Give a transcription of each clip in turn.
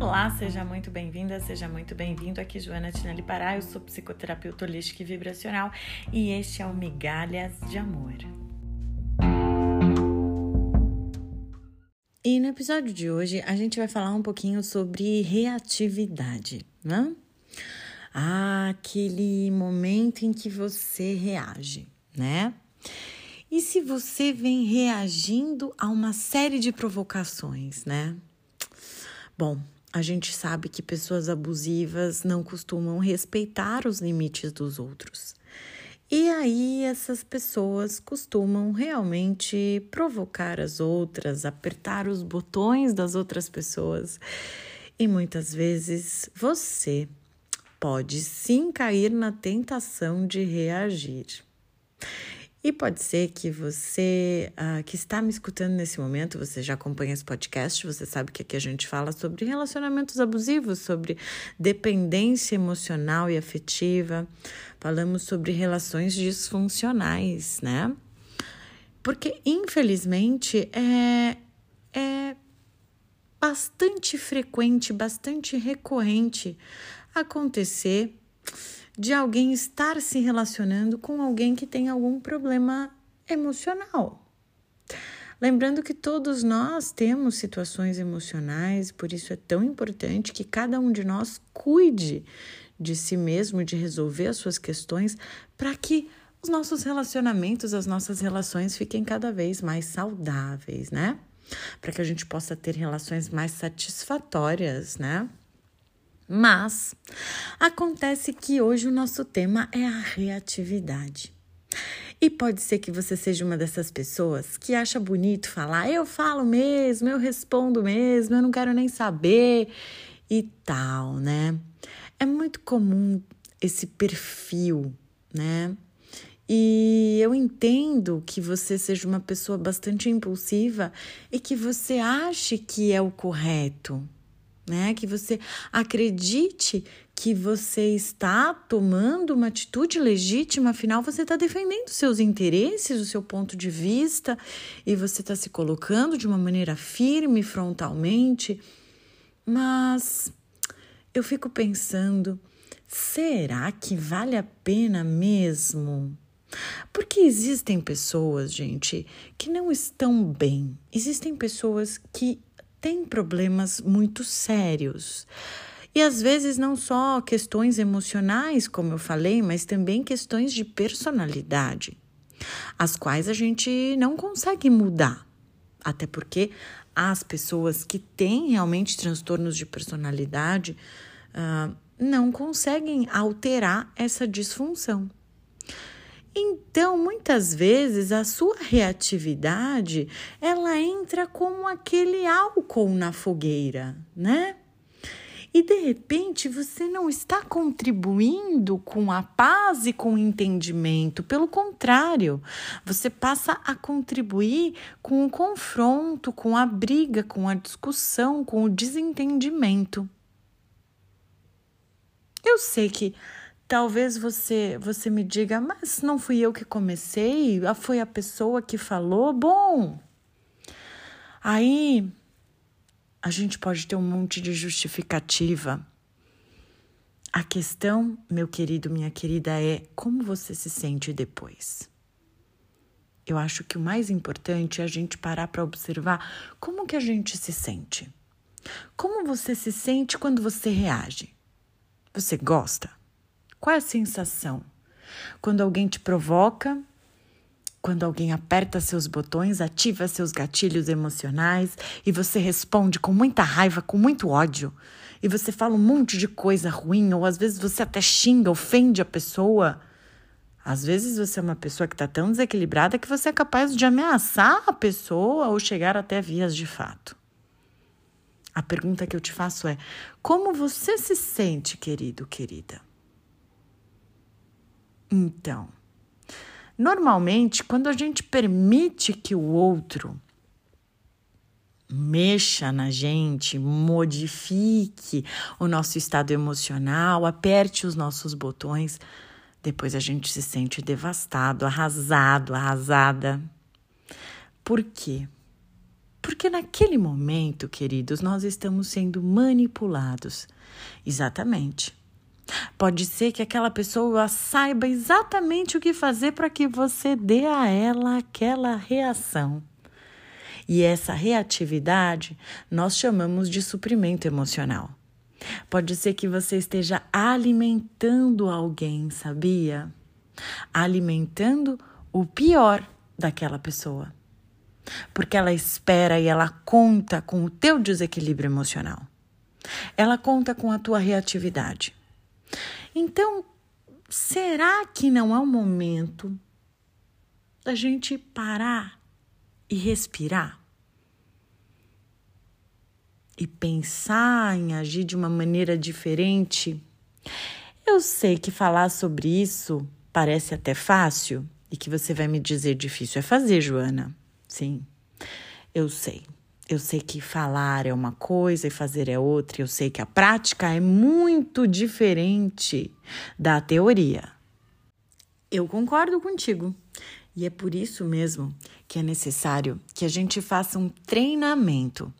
Olá, seja muito bem-vinda, seja muito bem-vindo. Aqui Joana Tinelli Pará, eu sou psicoterapeuta holística e vibracional e este é o Migalhas de Amor. E no episódio de hoje a gente vai falar um pouquinho sobre reatividade, né? Ah, aquele momento em que você reage, né? E se você vem reagindo a uma série de provocações, né? Bom, a gente sabe que pessoas abusivas não costumam respeitar os limites dos outros. E aí essas pessoas costumam realmente provocar as outras, apertar os botões das outras pessoas. E muitas vezes você pode sim cair na tentação de reagir. E pode ser que você uh, que está me escutando nesse momento, você já acompanha esse podcast, você sabe que aqui a gente fala sobre relacionamentos abusivos, sobre dependência emocional e afetiva, falamos sobre relações disfuncionais, né? Porque, infelizmente, é, é bastante frequente, bastante recorrente acontecer de alguém estar se relacionando com alguém que tem algum problema emocional. Lembrando que todos nós temos situações emocionais, por isso é tão importante que cada um de nós cuide de si mesmo, de resolver as suas questões, para que os nossos relacionamentos, as nossas relações fiquem cada vez mais saudáveis, né? Para que a gente possa ter relações mais satisfatórias, né? Mas acontece que hoje o nosso tema é a reatividade. E pode ser que você seja uma dessas pessoas que acha bonito falar, eu falo mesmo, eu respondo mesmo, eu não quero nem saber e tal, né? É muito comum esse perfil, né? E eu entendo que você seja uma pessoa bastante impulsiva e que você ache que é o correto, né? Que você acredite que você está tomando uma atitude legítima, afinal você está defendendo seus interesses, o seu ponto de vista e você está se colocando de uma maneira firme, frontalmente. Mas eu fico pensando, será que vale a pena mesmo? Porque existem pessoas, gente, que não estão bem. Existem pessoas que tem problemas muito sérios. E às vezes não só questões emocionais, como eu falei, mas também questões de personalidade, as quais a gente não consegue mudar. Até porque as pessoas que têm realmente transtornos de personalidade uh, não conseguem alterar essa disfunção. Então, muitas vezes a sua reatividade, ela entra como aquele álcool na fogueira, né? E de repente você não está contribuindo com a paz e com o entendimento, pelo contrário, você passa a contribuir com o confronto, com a briga, com a discussão, com o desentendimento. Eu sei que Talvez você você me diga, mas não fui eu que comecei, foi a pessoa que falou. Bom, aí a gente pode ter um monte de justificativa. A questão, meu querido, minha querida, é como você se sente depois. Eu acho que o mais importante é a gente parar para observar como que a gente se sente. Como você se sente quando você reage? Você gosta? Qual é a sensação? Quando alguém te provoca, quando alguém aperta seus botões, ativa seus gatilhos emocionais e você responde com muita raiva, com muito ódio, e você fala um monte de coisa ruim, ou às vezes você até xinga, ofende a pessoa. Às vezes você é uma pessoa que está tão desequilibrada que você é capaz de ameaçar a pessoa ou chegar até vias de fato. A pergunta que eu te faço é: como você se sente, querido, querida? Então, normalmente, quando a gente permite que o outro mexa na gente, modifique o nosso estado emocional, aperte os nossos botões, depois a gente se sente devastado, arrasado, arrasada. Por quê? Porque naquele momento, queridos, nós estamos sendo manipulados. Exatamente. Pode ser que aquela pessoa saiba exatamente o que fazer para que você dê a ela aquela reação. E essa reatividade nós chamamos de suprimento emocional. Pode ser que você esteja alimentando alguém, sabia? Alimentando o pior daquela pessoa. Porque ela espera e ela conta com o teu desequilíbrio emocional. Ela conta com a tua reatividade. Então, será que não é o momento da gente parar e respirar? E pensar em agir de uma maneira diferente? Eu sei que falar sobre isso parece até fácil e que você vai me dizer difícil é fazer, Joana. Sim, eu sei. Eu sei que falar é uma coisa e fazer é outra. Eu sei que a prática é muito diferente da teoria. Eu concordo contigo. E é por isso mesmo que é necessário que a gente faça um treinamento,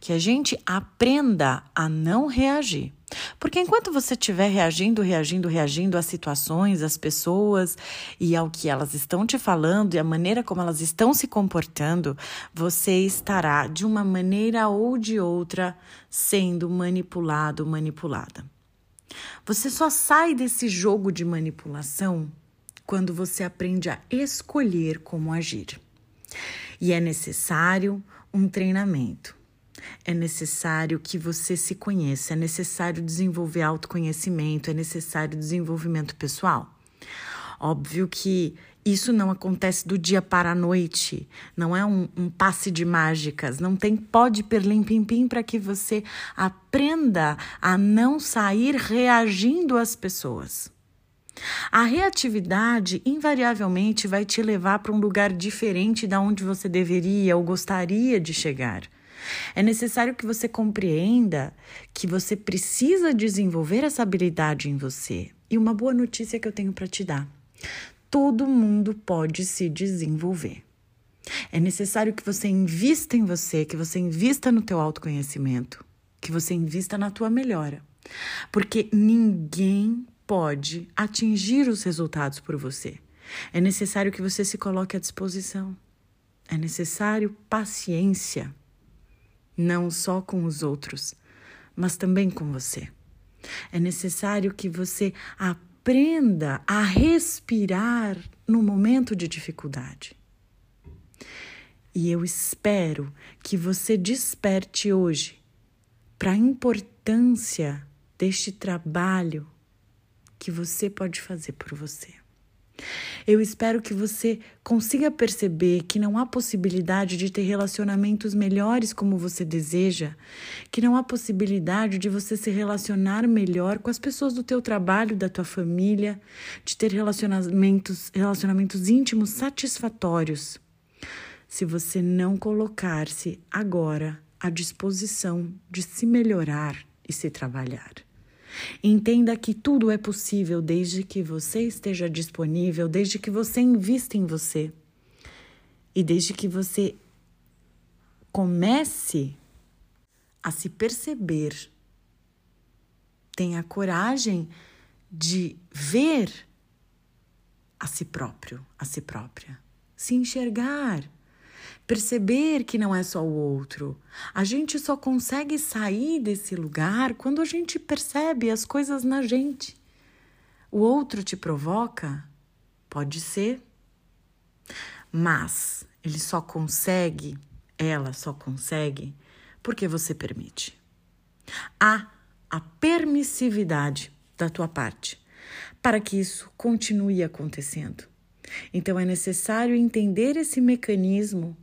que a gente aprenda a não reagir. Porque enquanto você estiver reagindo, reagindo, reagindo às situações, às pessoas e ao que elas estão te falando e a maneira como elas estão se comportando, você estará de uma maneira ou de outra sendo manipulado, manipulada. Você só sai desse jogo de manipulação quando você aprende a escolher como agir. E é necessário um treinamento. É necessário que você se conheça, é necessário desenvolver autoconhecimento, é necessário desenvolvimento pessoal. Óbvio que isso não acontece do dia para a noite, não é um, um passe de mágicas, não tem pode perlim pim pim para que você aprenda a não sair reagindo às pessoas. A reatividade invariavelmente vai te levar para um lugar diferente da onde você deveria ou gostaria de chegar. É necessário que você compreenda que você precisa desenvolver essa habilidade em você. E uma boa notícia que eu tenho para te dar: todo mundo pode se desenvolver. É necessário que você invista em você, que você invista no teu autoconhecimento, que você invista na tua melhora. Porque ninguém pode atingir os resultados por você. É necessário que você se coloque à disposição. É necessário paciência não só com os outros, mas também com você. É necessário que você aprenda a respirar no momento de dificuldade. E eu espero que você desperte hoje para a importância deste trabalho que você pode fazer por você. Eu espero que você consiga perceber que não há possibilidade de ter relacionamentos melhores como você deseja, que não há possibilidade de você se relacionar melhor com as pessoas do teu trabalho, da tua família, de ter relacionamentos, relacionamentos íntimos satisfatórios. Se você não colocar-se agora à disposição de se melhorar e se trabalhar. Entenda que tudo é possível desde que você esteja disponível, desde que você invista em você. E desde que você comece a se perceber, tenha coragem de ver a si próprio, a si própria, se enxergar perceber que não é só o outro. A gente só consegue sair desse lugar quando a gente percebe as coisas na gente. O outro te provoca? Pode ser. Mas ele só consegue, ela só consegue, porque você permite. Há a permissividade da tua parte para que isso continue acontecendo. Então é necessário entender esse mecanismo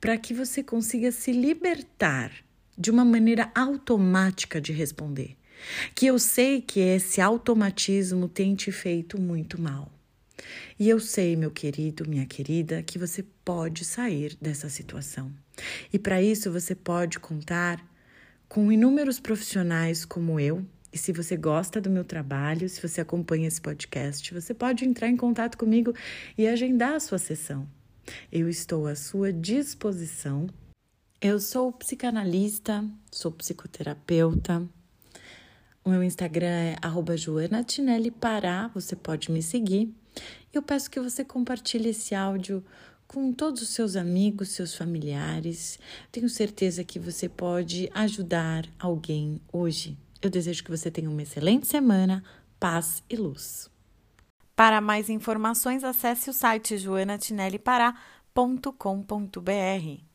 para que você consiga se libertar de uma maneira automática de responder. Que eu sei que esse automatismo tem te feito muito mal. E eu sei, meu querido, minha querida, que você pode sair dessa situação. E para isso você pode contar com inúmeros profissionais como eu. E se você gosta do meu trabalho, se você acompanha esse podcast, você pode entrar em contato comigo e agendar a sua sessão. Eu estou à sua disposição Eu sou psicanalista, sou psicoterapeuta. O meu Instagram é @joanatinellipará. Você pode me seguir. Eu peço que você compartilhe esse áudio com todos os seus amigos, seus familiares. Tenho certeza que você pode ajudar alguém hoje. Eu desejo que você tenha uma excelente semana, paz e luz. Para mais informações, acesse o site joanatinellipará.com.br.